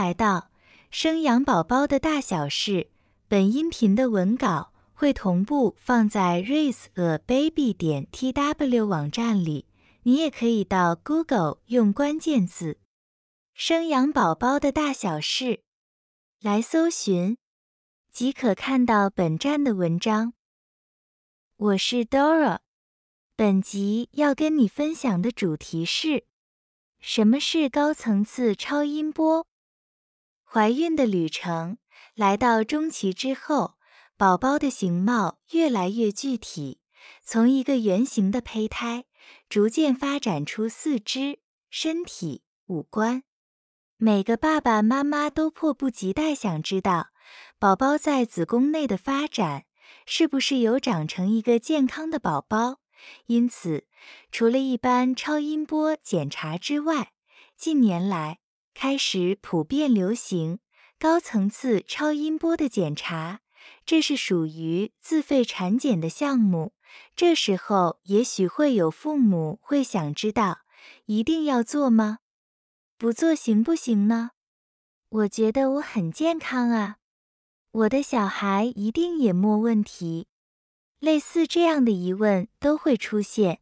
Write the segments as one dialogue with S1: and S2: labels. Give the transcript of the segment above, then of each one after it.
S1: 来到生养宝宝的大小事。本音频的文稿会同步放在 raiseababy 点 tw 网站里，你也可以到 Google 用关键字“生养宝宝的大小事”来搜寻，即可看到本站的文章。我是 Dora，本集要跟你分享的主题是。什么是高层次超音波？怀孕的旅程来到中期之后，宝宝的形貌越来越具体，从一个圆形的胚胎，逐渐发展出四肢、身体、五官。每个爸爸妈妈都迫不及待想知道，宝宝在子宫内的发展是不是有长成一个健康的宝宝。因此，除了一般超音波检查之外，近年来开始普遍流行高层次超音波的检查。这是属于自费产检的项目。这时候，也许会有父母会想知道：一定要做吗？不做行不行呢？我觉得我很健康啊，我的小孩一定也没问题。类似这样的疑问都会出现，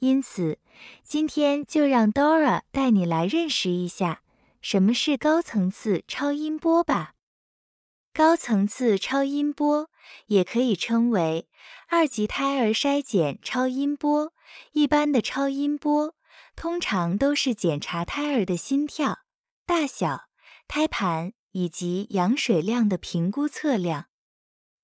S1: 因此今天就让 Dora 带你来认识一下什么是高层次超音波吧。高层次超音波也可以称为二级胎儿筛检超音波。一般的超音波通常都是检查胎儿的心跳、大小、胎盘以及羊水量的评估测量，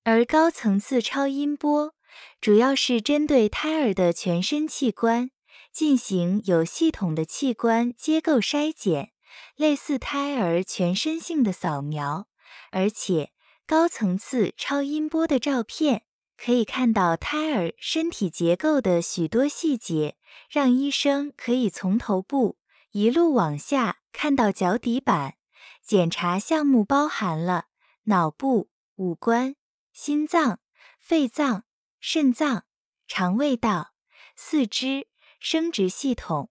S1: 而高层次超音波。主要是针对胎儿的全身器官进行有系统的器官结构筛检，类似胎儿全身性的扫描。而且高层次超音波的照片可以看到胎儿身体结构的许多细节，让医生可以从头部一路往下看到脚底板。检查项目包含了脑部、五官、心脏、肺脏。肾脏、肠胃道、四肢、生殖系统，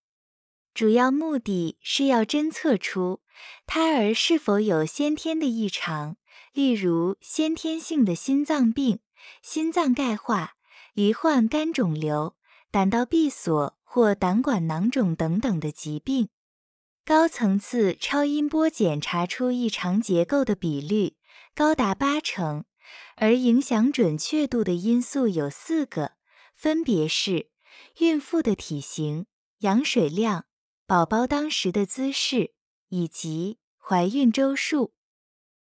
S1: 主要目的是要侦测出胎儿是否有先天的异常，例如先天性的心脏病、心脏钙化、罹患肝肿瘤、胆道闭锁或胆管囊肿等等的疾病。高层次超音波检查出异常结构的比率高达八成。而影响准确度的因素有四个，分别是孕妇的体型、羊水量、宝宝当时的姿势以及怀孕周数。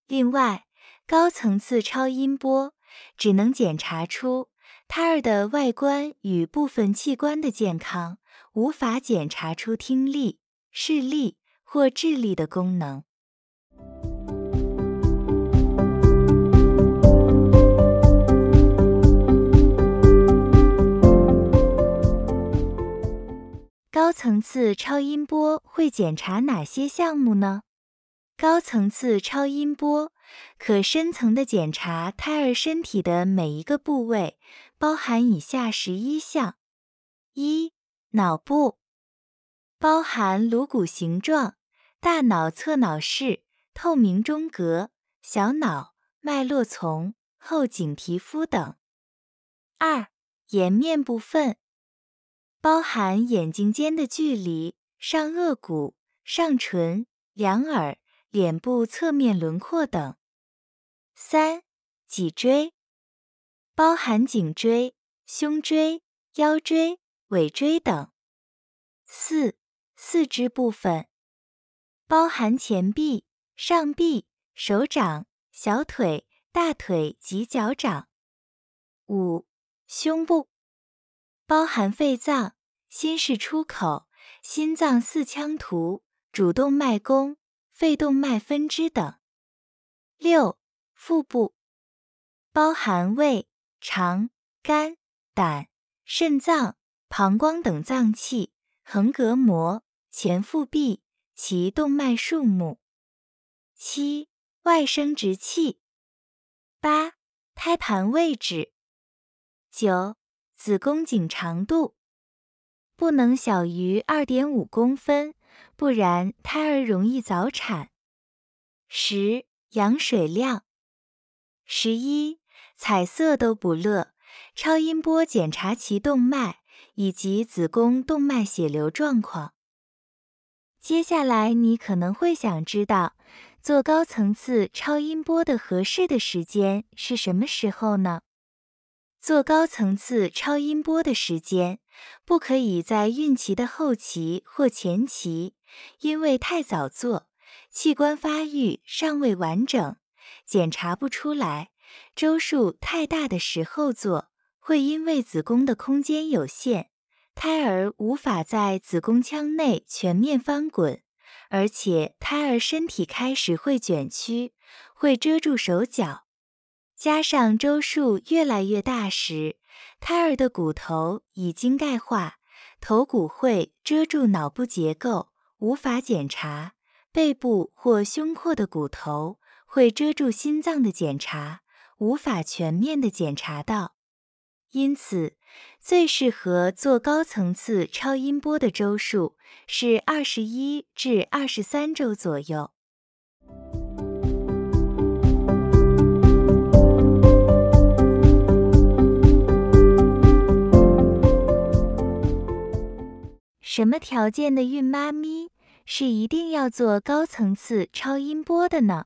S1: 另外，高层次超音波只能检查出胎儿的外观与部分器官的健康，无法检查出听力、视力或智力的功能。高层次超音波会检查哪些项目呢？高层次超音波可深层的检查胎儿身体的每一个部位，包含以下十一项：一、脑部，包含颅骨形状、大脑侧脑室、透明中隔、小脑、脉络丛、后颈皮肤等；二、颜面部分。包含眼睛间的距离、上颚骨、上唇、两耳、脸部侧面轮廓等。三、脊椎，包含颈椎、胸椎、腰椎、尾椎等。四、四肢部分，包含前臂、上臂、手掌、小腿、大腿及脚掌。五、胸部。包含肺脏、心室出口、心脏四腔图、主动脉弓、肺动脉分支等。六、腹部包含胃、肠、肝、胆、肾脏、膀胱等脏器，横膈膜、前腹壁其动脉数目。七、外生殖器。八、胎盘位置。九。子宫颈长度不能小于二点五公分，不然胎儿容易早产。十、羊水量。十一、彩色都不乐，超音波检查其动脉以及子宫动脉血流状况。接下来你可能会想知道，做高层次超音波的合适的时间是什么时候呢？做高层次超音波的时间，不可以在孕期的后期或前期，因为太早做，器官发育尚未完整，检查不出来；周数太大的时候做，会因为子宫的空间有限，胎儿无法在子宫腔内全面翻滚，而且胎儿身体开始会卷曲，会遮住手脚。加上周数越来越大时，胎儿的骨头已经钙化，头骨会遮住脑部结构，无法检查；背部或胸廓的骨头会遮住心脏的检查，无法全面的检查到。因此，最适合做高层次超音波的周数是二十一至二十三周左右。什么条件的孕妈咪是一定要做高层次超音波的呢？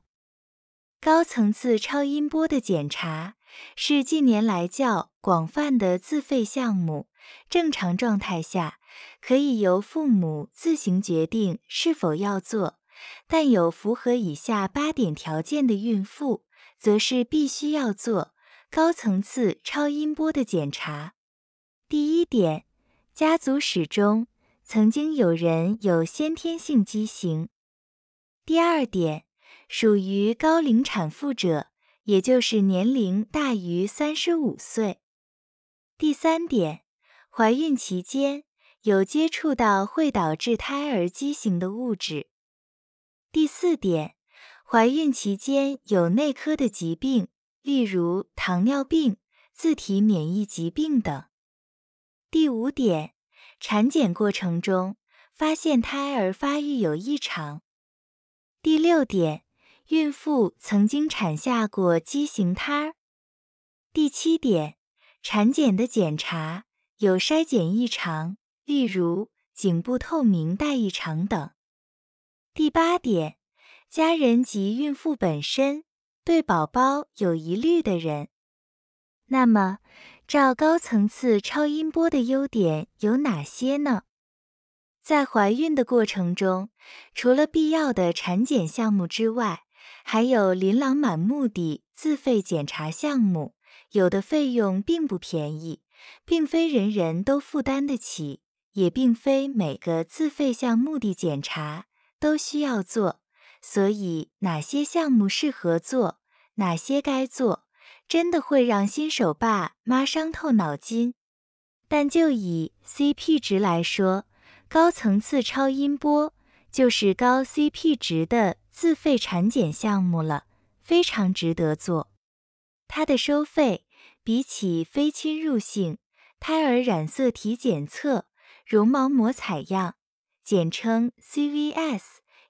S1: 高层次超音波的检查是近年来较广泛的自费项目。正常状态下，可以由父母自行决定是否要做，但有符合以下八点条件的孕妇，则是必须要做高层次超音波的检查。第一点，家族史中。曾经有人有先天性畸形。第二点，属于高龄产妇者，也就是年龄大于三十五岁。第三点，怀孕期间有接触到会导致胎儿畸形的物质。第四点，怀孕期间有内科的疾病，例如糖尿病、自体免疫疾病等。第五点。产检过程中发现胎儿发育有异常。第六点，孕妇曾经产下过畸形胎儿。第七点，产检的检查有筛检异常，例如颈部透明带异常等。第八点，家人及孕妇本身对宝宝有疑虑的人。那么。照高层次超音波的优点有哪些呢？在怀孕的过程中，除了必要的产检项目之外，还有琳琅满目的自费检查项目，有的费用并不便宜，并非人人都负担得起，也并非每个自费项目的检查都需要做。所以，哪些项目适合做，哪些该做？真的会让新手爸妈伤透脑筋，但就以 CP 值来说，高层次超音波就是高 CP 值的自费产检项目了，非常值得做。它的收费比起非侵入性胎儿染色体检测、绒毛膜采样（简称 CVS）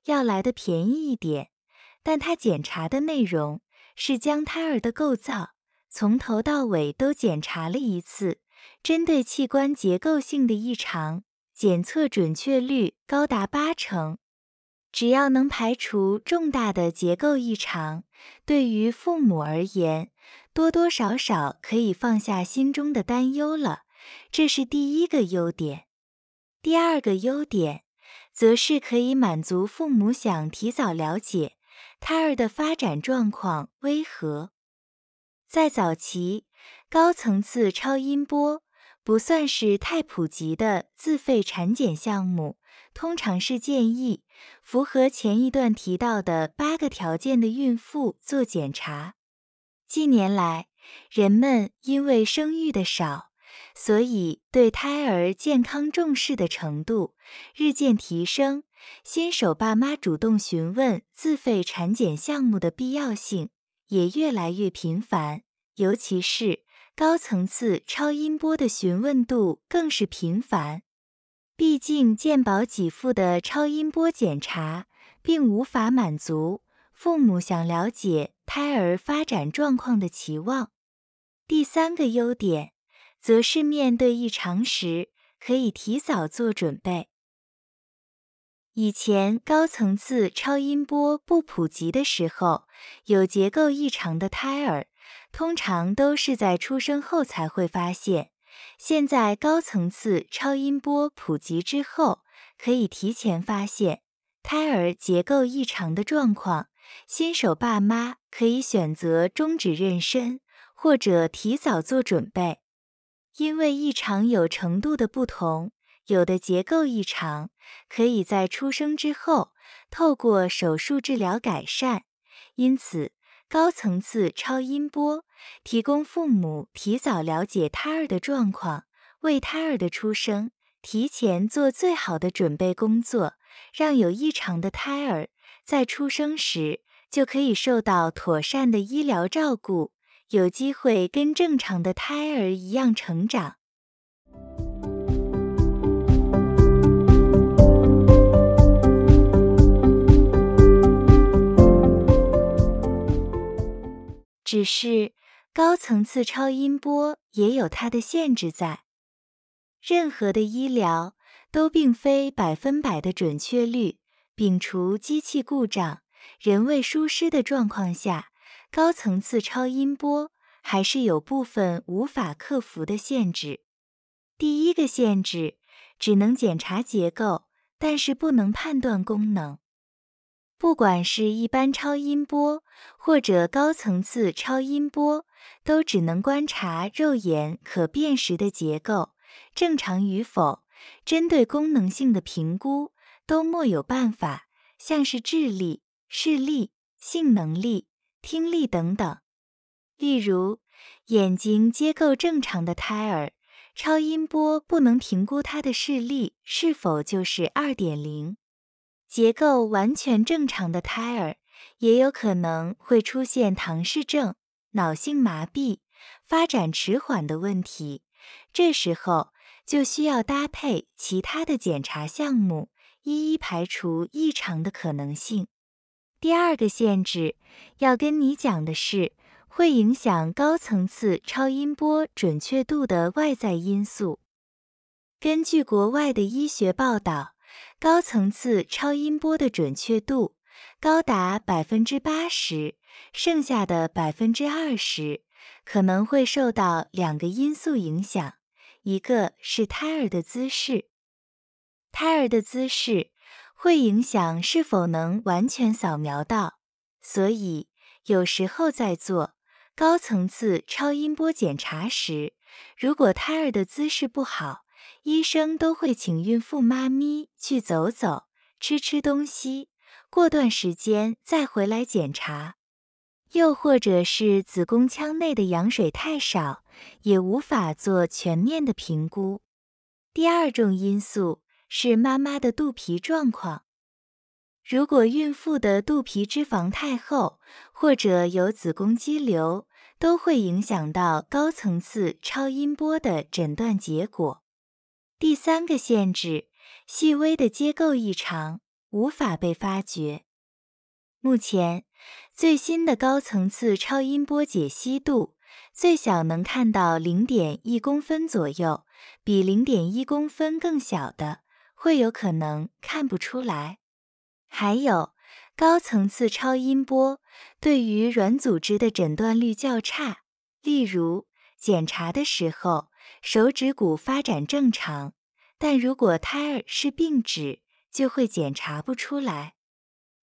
S1: 要来的便宜一点，但它检查的内容。是将胎儿的构造从头到尾都检查了一次，针对器官结构性的异常，检测准确率高达八成。只要能排除重大的结构异常，对于父母而言，多多少少可以放下心中的担忧了。这是第一个优点。第二个优点，则是可以满足父母想提早了解。胎儿的发展状况为何？在早期，高层次超音波不算是太普及的自费产检项目，通常是建议符合前一段提到的八个条件的孕妇做检查。近年来，人们因为生育的少，所以对胎儿健康重视的程度日渐提升。新手爸妈主动询问自费产检项目的必要性也越来越频繁，尤其是高层次超音波的询问度更是频繁。毕竟健保给付的超音波检查并无法满足父母想了解胎儿发展状况的期望。第三个优点，则是面对异常时可以提早做准备。以前高层次超音波不普及的时候，有结构异常的胎儿，通常都是在出生后才会发现。现在高层次超音波普及之后，可以提前发现胎儿结构异常的状况。新手爸妈可以选择终止妊娠，或者提早做准备，因为异常有程度的不同，有的结构异常可以在出生之后透过手术治疗改善。因此，高层次超音波。提供父母提早了解胎儿的状况，为胎儿的出生提前做最好的准备工作，让有异常的胎儿在出生时就可以受到妥善的医疗照顾，有机会跟正常的胎儿一样成长。只是。高层次超音波也有它的限制在，任何的医疗都并非百分百的准确率。摒除机器故障、人为疏失的状况下，高层次超音波还是有部分无法克服的限制。第一个限制，只能检查结构，但是不能判断功能。不管是一般超音波或者高层次超音波，都只能观察肉眼可辨识的结构正常与否。针对功能性的评估，都莫有办法，像是智力、视力、性能力、听力等等。例如，眼睛结构正常的胎儿，超音波不能评估他的视力是否就是二点零。结构完全正常的胎儿，也有可能会出现唐氏症、脑性麻痹、发展迟缓的问题。这时候就需要搭配其他的检查项目，一一排除异常的可能性。第二个限制要跟你讲的是，会影响高层次超音波准确度的外在因素。根据国外的医学报道。高层次超音波的准确度高达百分之八十，剩下的百分之二十可能会受到两个因素影响，一个是胎儿的姿势，胎儿的姿势会影响是否能完全扫描到，所以有时候在做高层次超音波检查时，如果胎儿的姿势不好。医生都会请孕妇妈咪去走走，吃吃东西，过段时间再回来检查。又或者是子宫腔内的羊水太少，也无法做全面的评估。第二种因素是妈妈的肚皮状况，如果孕妇的肚皮脂肪太厚，或者有子宫肌瘤，都会影响到高层次超音波的诊断结果。第三个限制，细微的结构异常无法被发觉。目前最新的高层次超音波解析度最小能看到零点一公分左右，比零点一公分更小的会有可能看不出来。还有高层次超音波对于软组织的诊断率较差，例如检查的时候。手指骨发展正常，但如果胎儿是病指，就会检查不出来。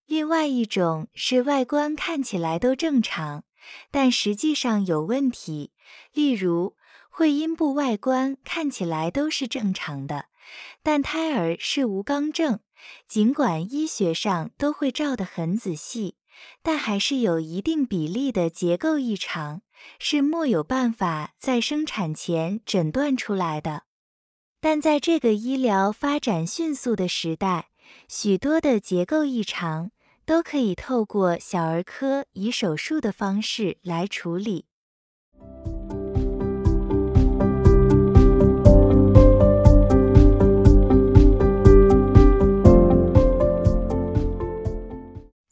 S1: 另外一种是外观看起来都正常，但实际上有问题，例如会阴部外观看起来都是正常的，但胎儿是无肛症，尽管医学上都会照得很仔细，但还是有一定比例的结构异常。是莫有办法在生产前诊断出来的，但在这个医疗发展迅速的时代，许多的结构异常都可以透过小儿科以手术的方式来处理。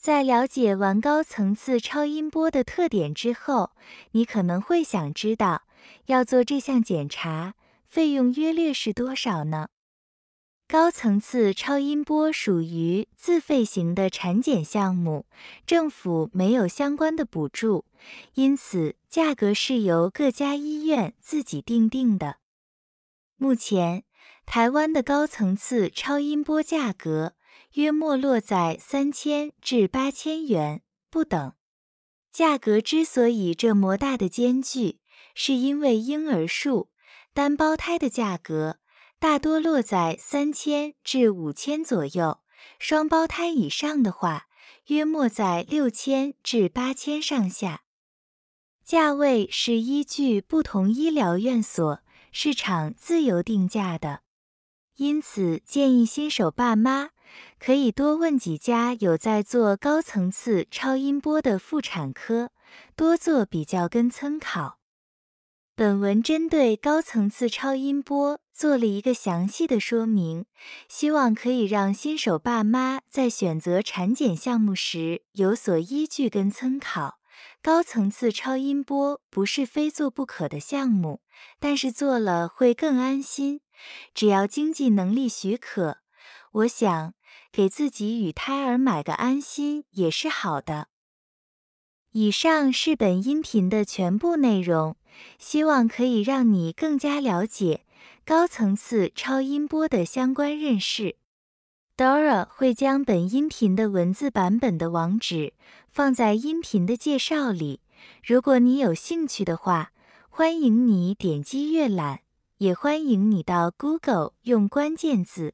S1: 在了解完高层次超音波的特点之后，你可能会想知道，要做这项检查费用约略是多少呢？高层次超音波属于自费型的产检项目，政府没有相关的补助，因此价格是由各家医院自己定定的。目前，台湾的高层次超音波价格。约莫落在三千至八千元不等。价格之所以这么大的间距，是因为婴儿数单胞胎的价格大多落在三千至五千左右，双胞胎以上的话，约莫在六千至八千上下。价位是依据不同医疗院所市场自由定价的，因此建议新手爸妈。可以多问几家有在做高层次超音波的妇产科，多做比较跟参考。本文针对高层次超音波做了一个详细的说明，希望可以让新手爸妈在选择产检项目时有所依据跟参考。高层次超音波不是非做不可的项目，但是做了会更安心。只要经济能力许可，我想。给自己与胎儿买个安心也是好的。以上是本音频的全部内容，希望可以让你更加了解高层次超音波的相关认识。Dora 会将本音频的文字版本的网址放在音频的介绍里，如果你有兴趣的话，欢迎你点击阅览，也欢迎你到 Google 用关键字。